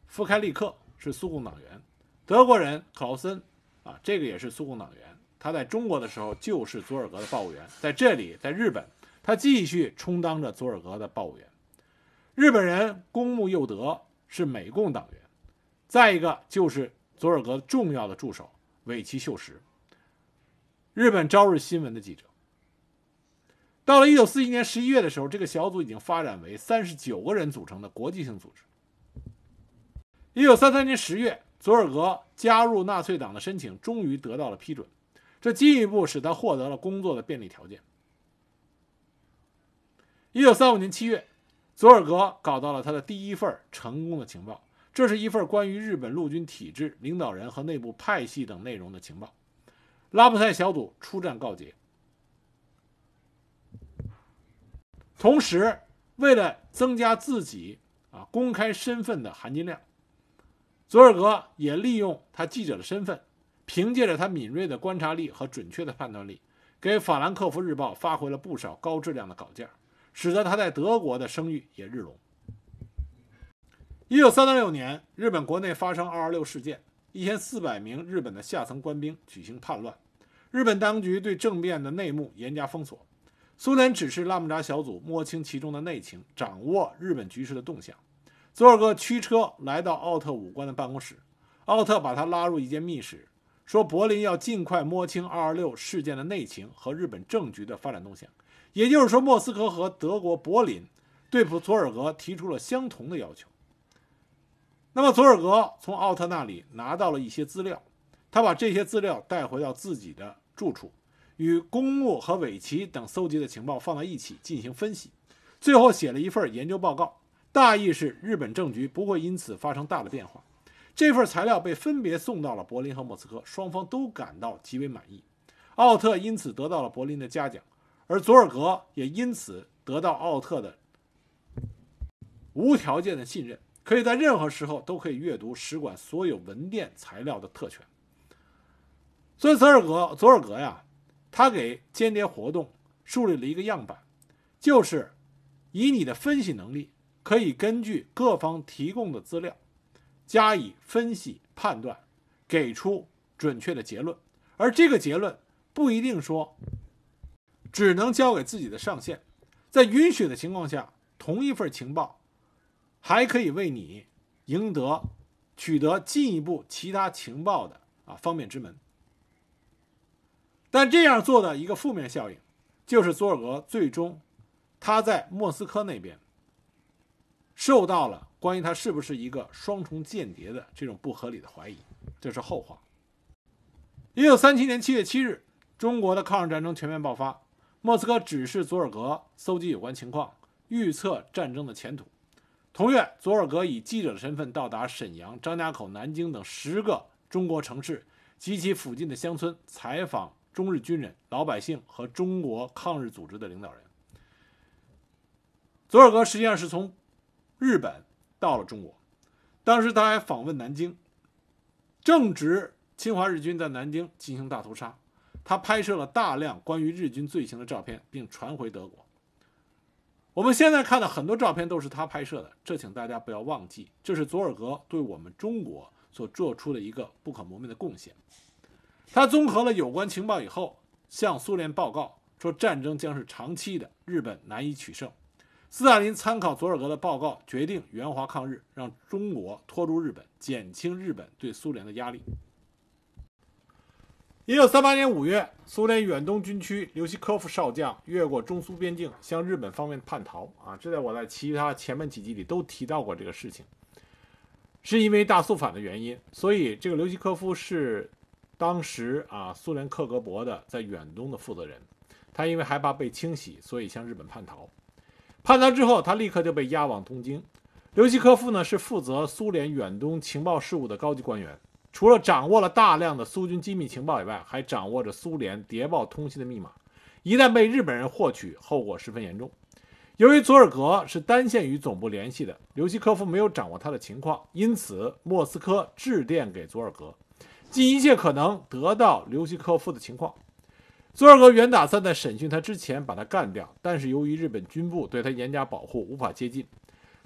[SPEAKER 1] 夫开利克。是苏共党员，德国人克劳森，啊，这个也是苏共党员。他在中国的时候就是佐尔格的报务员，在这里，在日本，他继续充当着佐尔格的报务员。日本人公木佑德是美共党员，再一个就是佐尔格重要的助手尾崎秀实，日本朝日新闻的记者。到了一九四一年十一月的时候，这个小组已经发展为三十九个人组成的国际性组织。一九三三年十月，佐尔格加入纳粹党的申请终于得到了批准，这进一步使他获得了工作的便利条件。一九三五年七月，佐尔格搞到了他的第一份成功的情报，这是一份关于日本陆军体制、领导人和内部派系等内容的情报。拉布塞小组出战告捷。同时，为了增加自己啊公开身份的含金量。佐尔格也利用他记者的身份，凭借着他敏锐的观察力和准确的判断力，给《法兰克福日报》发回了不少高质量的稿件，使得他在德国的声誉也日隆。一九三六年，日本国内发生“二二六”事件，一千四百名日本的下层官兵举行叛乱，日本当局对政变的内幕严加封锁。苏联指示拉姆扎小组摸清其中的内情，掌握日本局势的动向。佐尔格驱车来到奥特武官的办公室，奥特把他拉入一间密室，说柏林要尽快摸清二二六事件的内情和日本政局的发展动向。也就是说，莫斯科和德国柏林对普佐尔格提出了相同的要求。那么，佐尔格从奥特那里拿到了一些资料，他把这些资料带回到自己的住处，与公墓和尾崎等搜集的情报放在一起进行分析，最后写了一份研究报告。大意是，日本政局不会因此发生大的变化。这份材料被分别送到了柏林和莫斯科，双方都感到极为满意。奥特因此得到了柏林的嘉奖，而佐尔格也因此得到奥特的无条件的信任，可以在任何时候都可以阅读使馆所有文件材料的特权。所以，佐尔格，佐尔格呀，他给间谍活动树立了一个样板，就是以你的分析能力。可以根据各方提供的资料加以分析判断，给出准确的结论。而这个结论不一定说只能交给自己的上线，在允许的情况下，同一份情报，还可以为你赢得、取得进一步其他情报的啊方便之门。但这样做的一个负面效应，就是佐尔格最终他在莫斯科那边受到了关于他是不是一个双重间谍的这种不合理的怀疑，这是后话。一九三七年七月七日，中国的抗日战争全面爆发，莫斯科指示佐尔格搜集有关情况，预测战争的前途。同月，佐尔格以记者的身份到达沈阳、张家口、南京等十个中国城市及其附近的乡村，采访。中日军人、老百姓和中国抗日组织的领导人，佐尔格实际上是从日本到了中国，当时他还访问南京，正值侵华日军在南京进行大屠杀，他拍摄了大量关于日军罪行的照片，并传回德国。我们现在看到很多照片都是他拍摄的，这请大家不要忘记，这是佐尔格对我们中国所做出的一个不可磨灭的贡献。他综合了有关情报以后，向苏联报告说战争将是长期的，日本难以取胜。斯大林参考佐尔格的报告，决定援华抗日，让中国拖住日本，减轻日本对苏联的压力。一九三八年五月，苏联远东军区刘希科夫少将越过中苏边境，向日本方面叛逃。啊，这在我在其他前面几集里都提到过这个事情，是因为大肃反的原因，所以这个刘希科夫是。当时啊，苏联克格勃的在远东的负责人，他因为害怕被清洗，所以向日本叛逃。叛逃之后，他立刻就被押往东京。刘希科夫呢，是负责苏联远东情报事务的高级官员，除了掌握了大量的苏军机密情报以外，还掌握着苏联谍报通信的密码。一旦被日本人获取，后果十分严重。由于佐尔格是单线与总部联系的，刘希科夫没有掌握他的情况，因此莫斯科致电给佐尔格。尽一切可能得到刘希科夫的情况。佐尔格原打算在审讯他之前把他干掉，但是由于日本军部对他严加保护，无法接近。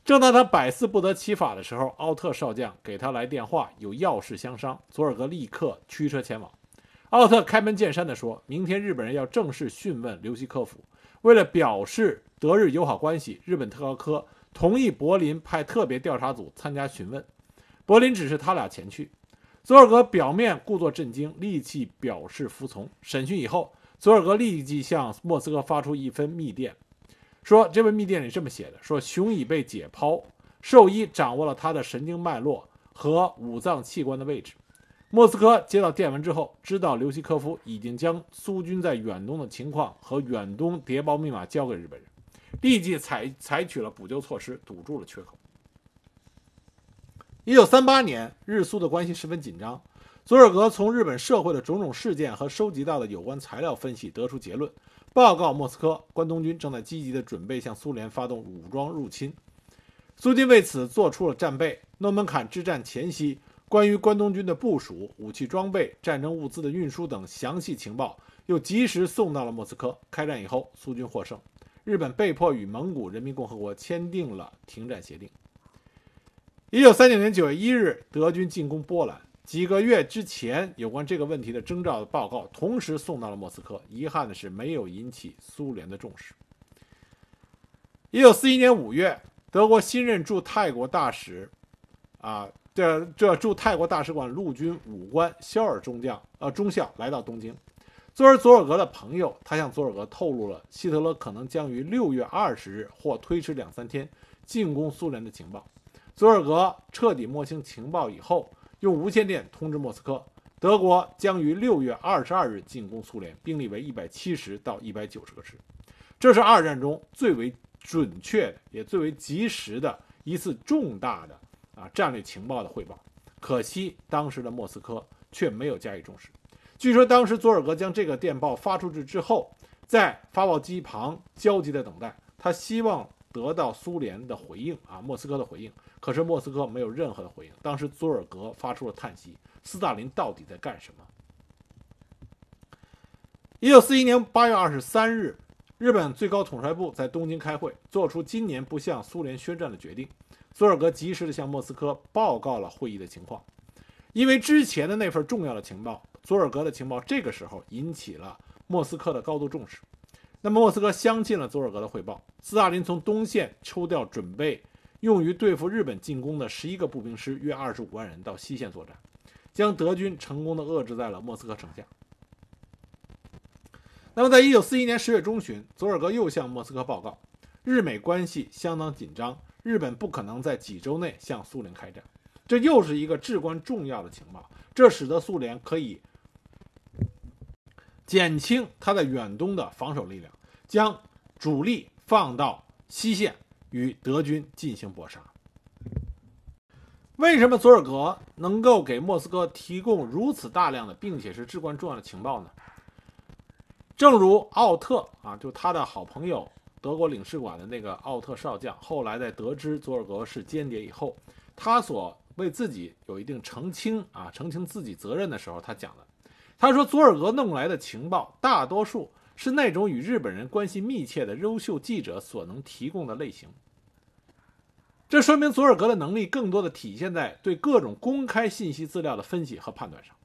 [SPEAKER 1] 正当他百思不得其法的时候，奥特少将给他来电话，有要事相商。佐尔格立刻驱车前往。奥特开门见山地说：“明天日本人要正式讯问刘希科夫，为了表示德日友好关系，日本特高科同意柏林派特别调查组参加询问。柏林指示他俩前去。”佐尔格表面故作震惊，立即表示服从。审讯以后，佐尔格立即向莫斯科发出一封密电，说：“这份密电里这么写的：说熊已被解剖，兽医掌握了他的神经脉络和五脏器官的位置。”莫斯科接到电文之后，知道刘希科夫已经将苏军在远东的情况和远东谍报密码交给日本人，立即采采取了补救措施，堵住了缺口。一九三八年，日苏的关系十分紧张。佐尔格从日本社会的种种事件和收集到的有关材料分析，得出结论，报告莫斯科，关东军正在积极地准备向苏联发动武装入侵。苏军为此做出了战备。诺门坎之战前夕，关于关东军的部署、武器装备、战争物资的运输等详细情报，又及时送到了莫斯科。开战以后，苏军获胜，日本被迫与蒙古人民共和国签订了停战协定。一九三九年九月一日，德军进攻波兰。几个月之前，有关这个问题的征兆的报告同时送到了莫斯科。遗憾的是，没有引起苏联的重视。一九四一年五月，德国新任驻泰国大使，啊，这这驻泰国大使馆陆军武官肖尔中将，呃，中校来到东京。作为佐尔格的朋友，他向佐尔格透露了希特勒可能将于六月二十日或推迟两三天进攻苏联的情报。佐尔格彻底摸清情报以后，用无线电通知莫斯科，德国将于六月二十二日进攻苏联，兵力为一百七十到一百九十个师。这是二战中最为准确，也最为及时的一次重大的啊战略情报的汇报。可惜当时的莫斯科却没有加以重视。据说当时佐尔格将这个电报发出去之后，在发报机旁焦急地等待，他希望得到苏联的回应啊，莫斯科的回应。可是莫斯科没有任何的回应。当时佐尔格发出了叹息：“斯大林到底在干什么？”一九四一年八月二十三日，日本最高统帅部在东京开会，做出今年不向苏联宣战的决定。佐尔格及时的向莫斯科报告了会议的情况。因为之前的那份重要的情报，佐尔格的情报这个时候引起了莫斯科的高度重视。那么莫斯科相信了佐尔格的汇报，斯大林从东线抽调准备用于对付日本进攻的十一个步兵师，约二十五万人到西线作战，将德军成功的遏制在了莫斯科城下。那么，在一九四一年十月中旬，佐尔格又向莫斯科报告，日美关系相当紧张，日本不可能在几周内向苏联开战。这又是一个至关重要的情报，这使得苏联可以减轻他在远东的防守力量，将主力放到西线与德军进行搏杀。为什么佐尔格能够给莫斯科提供如此大量的，并且是至关重要的情报呢？正如奥特啊，就他的好朋友德国领事馆的那个奥特少将，后来在得知佐尔格是间谍以后，他所为自己有一定澄清啊，澄清自己责任的时候，他讲的，他说佐尔格弄来的情报大多数是那种与日本人关系密切的优秀记者所能提供的类型。这说明佐尔格的能力更多的体现在对各种公开信息资料的分析和判断上。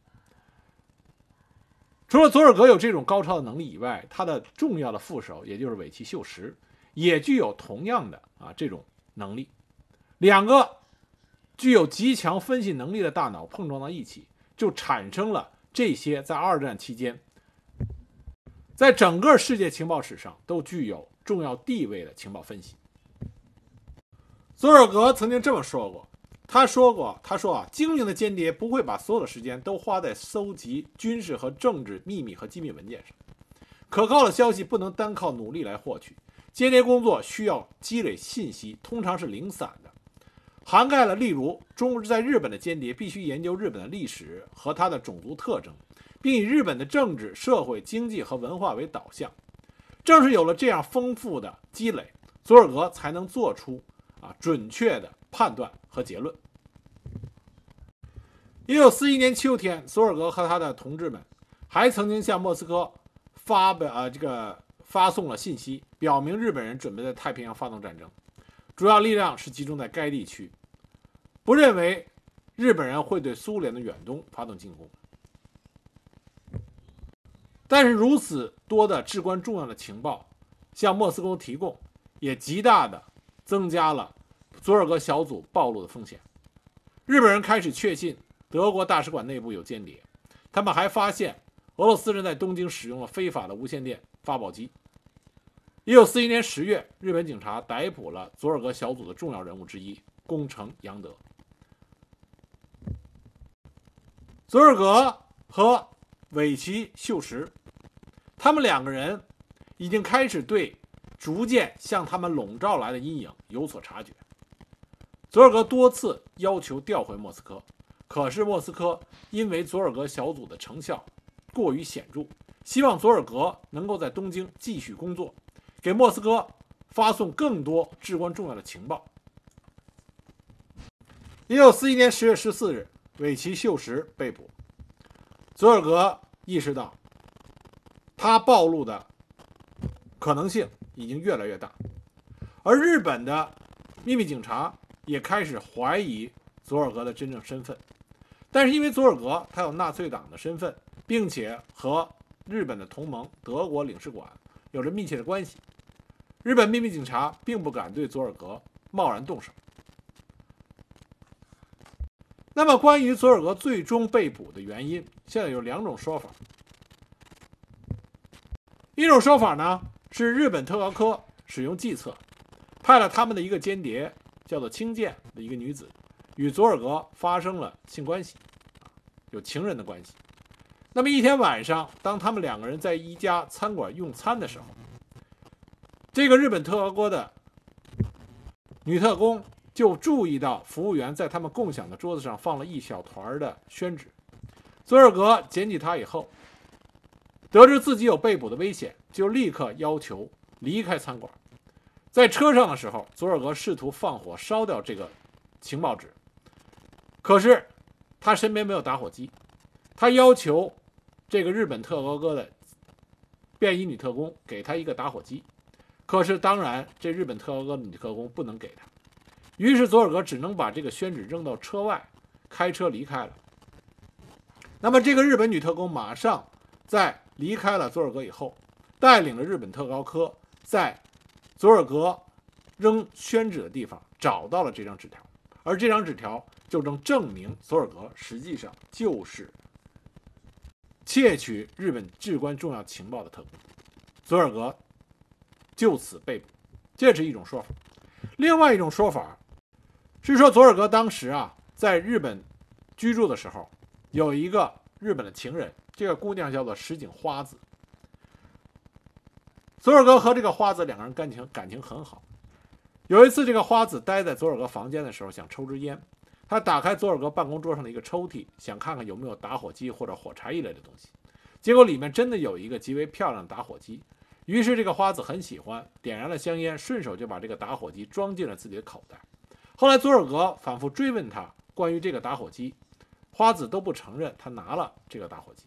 [SPEAKER 1] 除了佐尔格有这种高超的能力以外，他的重要的副手，也就是尾崎秀实，也具有同样的啊这种能力。两个具有极强分析能力的大脑碰撞到一起，就产生了这些在二战期间，在整个世界情报史上都具有重要地位的情报分析。佐尔格曾经这么说过。他说过：“他说啊，精明的间谍不会把所有的时间都花在搜集军事和政治秘密和机密文件上。可靠的消息不能单靠努力来获取，间谍工作需要积累信息，通常是零散的，涵盖了例如中在日本的间谍必须研究日本的历史和它的种族特征，并以日本的政治、社会、经济和文化为导向。正是有了这样丰富的积累，佐尔格才能做出啊准确的。”判断和结论。一九四一年秋天，索尔格和他的同志们还曾经向莫斯科发表呃这个发送了信息，表明日本人准备在太平洋发动战争，主要力量是集中在该地区，不认为日本人会对苏联的远东发动进攻。但是如此多的至关重要的情报向莫斯科提供，也极大的增加了。佐尔格小组暴露的风险，日本人开始确信德国大使馆内部有间谍，他们还发现俄罗斯人在东京使用了非法的无线电发报机。一九四一年十月，日本警察逮捕了佐尔格小组的重要人物之一宫城洋德。佐尔格和尾崎秀实，他们两个人已经开始对逐渐向他们笼罩来的阴影有所察觉。佐尔格多次要求调回莫斯科，可是莫斯科因为佐尔格小组的成效过于显著，希望佐尔格能够在东京继续工作，给莫斯科发送更多至关重要的情报。一九四一年十月十四日，尾崎秀实被捕。佐尔格意识到，他暴露的可能性已经越来越大，而日本的秘密警察。也开始怀疑佐尔格的真正身份，但是因为佐尔格他有纳粹党的身份，并且和日本的同盟德国领事馆有着密切的关系，日本秘密警察并不敢对佐尔格贸然动手。那么，关于佐尔格最终被捕的原因，现在有两种说法。一种说法呢是日本特高科使用计策，派了他们的一个间谍。叫做青剑的一个女子，与佐尔格发生了性关系，有情人的关系。那么一天晚上，当他们两个人在一家餐馆用餐的时候，这个日本特高科的女特工就注意到服务员在他们共享的桌子上放了一小团的宣纸。佐尔格捡起它以后，得知自己有被捕的危险，就立刻要求离开餐馆。在车上的时候，佐尔格试图放火烧掉这个情报纸，可是他身边没有打火机。他要求这个日本特高哥的便衣女特工给他一个打火机，可是当然这日本特高哥的女特工不能给他。于是佐尔格只能把这个宣纸扔到车外，开车离开了。那么这个日本女特工马上在离开了佐尔格以后，带领了日本特高科在佐尔格扔宣纸的地方找到了这张纸条，而这张纸条就能证明佐尔格实际上就是窃取日本至关重要情报的特工。佐尔格就此被捕，这是一种说法。另外一种说法据说，佐尔格当时啊在日本居住的时候，有一个日本的情人，这个姑娘叫做石井花子。佐尔格和这个花子两个人感情感情很好。有一次，这个花子待在佐尔格房间的时候，想抽支烟。他打开佐尔格办公桌上的一个抽屉，想看看有没有打火机或者火柴一类的东西。结果里面真的有一个极为漂亮的打火机。于是这个花子很喜欢，点燃了香烟，顺手就把这个打火机装进了自己的口袋。后来佐尔格反复追问他关于这个打火机，花子都不承认他拿了这个打火机。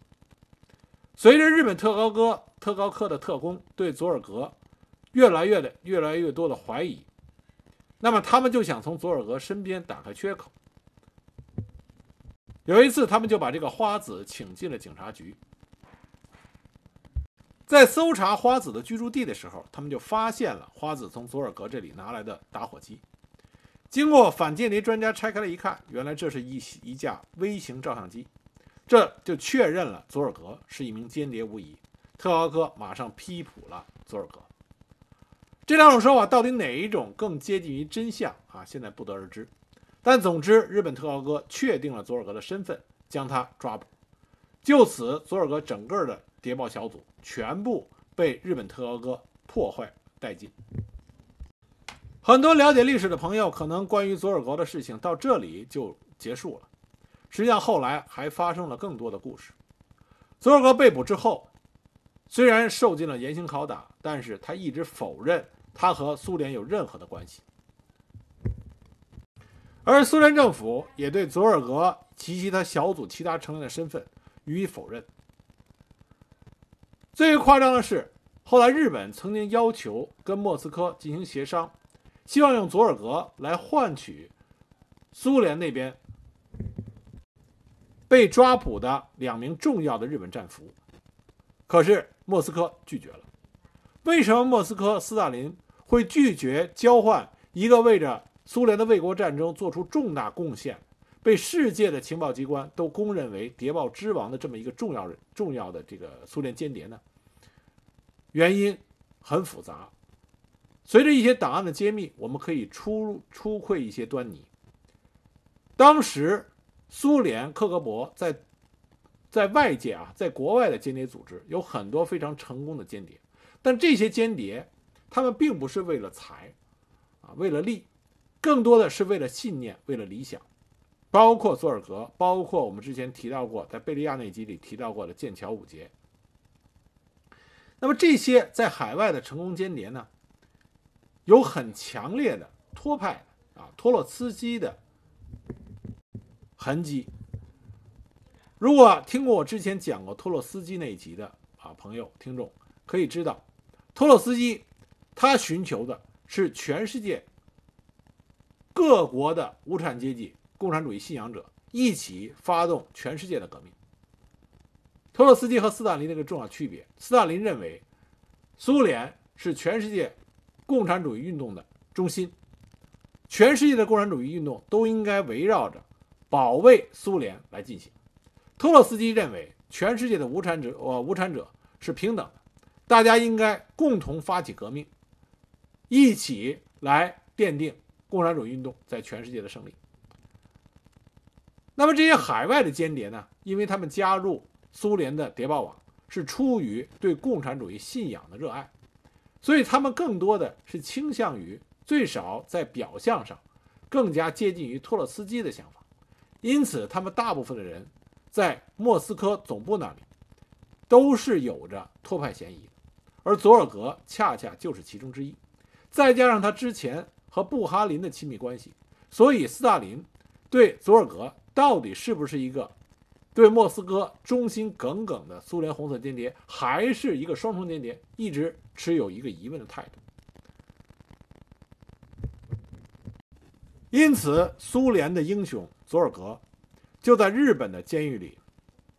[SPEAKER 1] 随着日本特高科特高科的特工对佐尔格越来越的越来越多的怀疑，那么他们就想从佐尔格身边打开缺口。有一次，他们就把这个花子请进了警察局。在搜查花子的居住地的时候，他们就发现了花子从佐尔格这里拿来的打火机。经过反间谍专家拆开了一看，原来这是一一架微型照相机，这就确认了佐尔格是一名间谍无疑。特高科马上批捕了佐尔格。这两种说法到底哪一种更接近于真相啊？现在不得而知。但总之，日本特高科确定了佐尔格的身份，将他抓捕。就此，佐尔格整个的谍报小组。全部被日本特高科破坏殆尽。很多了解历史的朋友，可能关于佐尔格的事情到这里就结束了。实际上，后来还发生了更多的故事。佐尔格被捕之后，虽然受尽了严刑拷打，但是他一直否认他和苏联有任何的关系。而苏联政府也对佐尔格及其他小组其他成员的身份予以否认。最夸张的是，后来日本曾经要求跟莫斯科进行协商，希望用佐尔格来换取苏联那边被抓捕的两名重要的日本战俘。可是莫斯科拒绝了。为什么莫斯科斯大林会拒绝交换一个为着苏联的卫国战争做出重大贡献、被世界的情报机关都公认为谍报之王的这么一个重要人、重要的这个苏联间谍呢？原因很复杂，随着一些档案的揭秘，我们可以初初窥一些端倪。当时，苏联克格勃在在外界啊，在国外的间谍组织有很多非常成功的间谍，但这些间谍，他们并不是为了财，啊，为了利，更多的是为了信念，为了理想。包括佐尔格，包括我们之前提到过，在贝利亚那集里提到过的剑桥五杰。那么这些在海外的成功间谍呢，有很强烈的托派啊托洛茨基的痕迹。如果听过我之前讲过托洛斯基那一集的啊朋友听众可以知道，托洛斯基他寻求的是全世界各国的无产阶级、共产主义信仰者一起发动全世界的革命。托洛斯基和斯大林的一个重要区别：斯大林认为，苏联是全世界共产主义运动的中心，全世界的共产主义运动都应该围绕着保卫苏联来进行。托洛斯基认为，全世界的无产者呃无产者是平等的，大家应该共同发起革命，一起来奠定共产主义运动在全世界的胜利。那么这些海外的间谍呢？因为他们加入。苏联的谍报网是出于对共产主义信仰的热爱，所以他们更多的是倾向于最少在表象上更加接近于托洛斯基的想法，因此他们大部分的人在莫斯科总部那里都是有着托派嫌疑，而佐尔格恰恰就是其中之一，再加上他之前和布哈林的亲密关系，所以斯大林对佐尔格到底是不是一个？对莫斯科忠心耿耿的苏联红色间谍，还是一个双重间谍，一直持有一个疑问的态度。因此，苏联的英雄佐尔格就在日本的监狱里，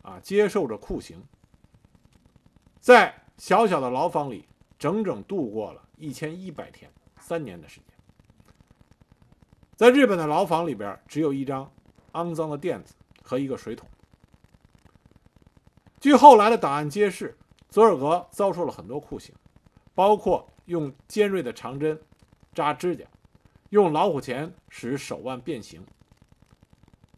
[SPEAKER 1] 啊，接受着酷刑。在小小的牢房里整整度过了一千一百天，三年的时间。在日本的牢房里边，只有一张肮脏的垫子和一个水桶。据后来的档案揭示，佐尔格遭受了很多酷刑，包括用尖锐的长针扎指甲，用老虎钳使手腕变形。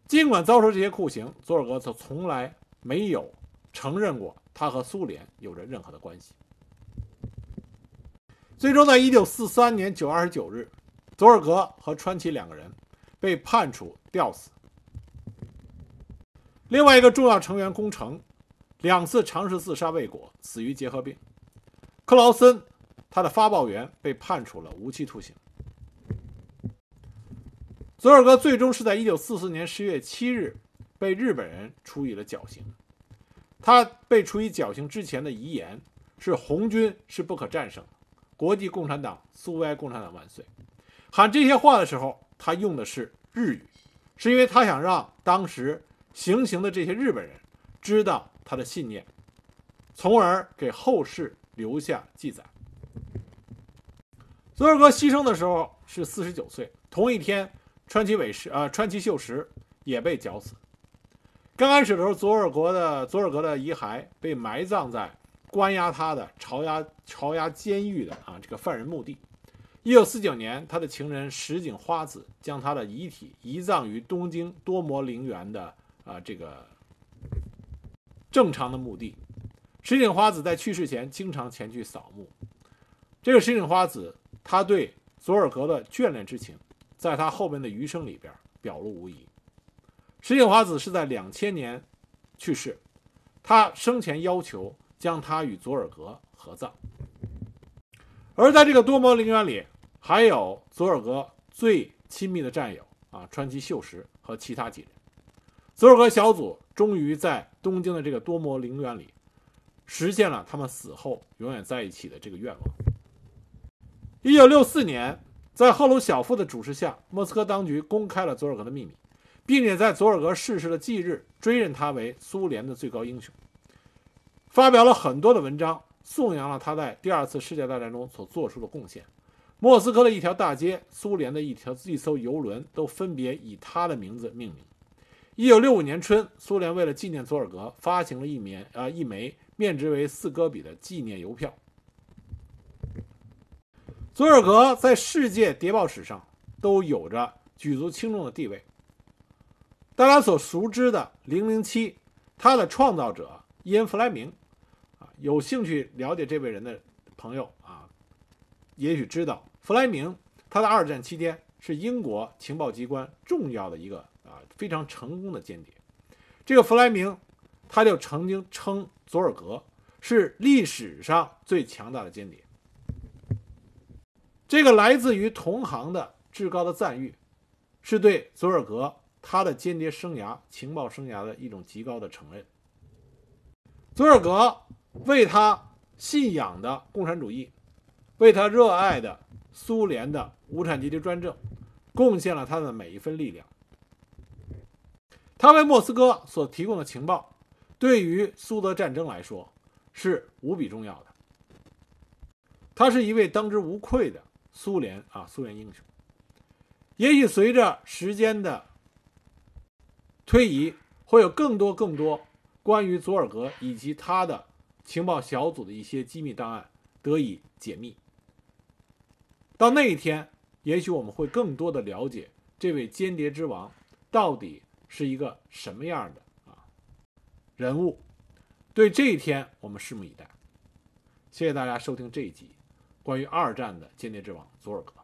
[SPEAKER 1] 尽管遭受这些酷刑，佐尔格则从来没有承认过他和苏联有着任何的关系。最终，在一九四三年九月二十九日，佐尔格和川崎两个人被判处吊死。另外一个重要成员宫城，两次尝试自杀未果，死于结核病。克劳森，他的发报员被判处了无期徒刑。佐尔格最终是在1944年10月7日被日本人处以了绞刑。他被处以绞刑之前的遗言是“红军是不可战胜的，国际共产党，苏维埃共产党万岁”。喊这些话的时候，他用的是日语，是因为他想让当时行刑的这些日本人知道他的信念，从而给后世留下记载。佐尔格牺牲的时候是49岁，同一天。川崎伟石啊，川崎秀实也被绞死。刚开始的时候，佐尔格的佐尔格的遗骸被埋葬在关押他的朝押朝押监狱的啊这个犯人墓地。一九四九年，他的情人石井花子将他的遗体移葬于东京多摩陵园的啊这个正常的墓地。石井花子在去世前经常前去扫墓。这个石井花子，他对佐尔格的眷恋之情。在他后面的余生里边表露无遗。石井华子是在两千年去世，他生前要求将他与佐尔格合葬。而在这个多摩陵园里，还有佐尔格最亲密的战友啊，川崎秀实和其他几人。佐尔格小组终于在东京的这个多摩陵园里，实现了他们死后永远在一起的这个愿望。一九六四年。在赫鲁晓夫的主持下，莫斯科当局公开了佐尔格的秘密，并且在佐尔格逝世的忌日追认他为苏联的最高英雄，发表了很多的文章，颂扬了他在第二次世界大战中所做出的贡献。莫斯科的一条大街、苏联的一条一艘游轮都分别以他的名字命名。一九六五年春，苏联为了纪念佐尔格，发行了一枚呃一枚面值为四戈比的纪念邮票。佐尔格在世界谍报史上都有着举足轻重的地位。大家所熟知的《零零七》，它的创造者伊恩·弗莱明，啊，有兴趣了解这位人的朋友啊，也许知道弗莱明，他在二战期间是英国情报机关重要的一个啊非常成功的间谍。这个弗莱明，他就曾经称佐尔格是历史上最强大的间谍。这个来自于同行的至高的赞誉，是对佐尔格他的间谍生涯、情报生涯的一种极高的承认。佐尔格为他信仰的共产主义，为他热爱的苏联的无产阶级专政，贡献了他的每一分力量。他为莫斯科所提供的情报，对于苏德战争来说是无比重要的。他是一位当之无愧的。苏联啊，苏联英雄。也许随着时间的推移，会有更多更多关于佐尔格以及他的情报小组的一些机密档案得以解密。到那一天，也许我们会更多的了解这位间谍之王到底是一个什么样的啊人物。对这一天，我们拭目以待。谢谢大家收听这一集。关于二战的间谍之王佐尔格。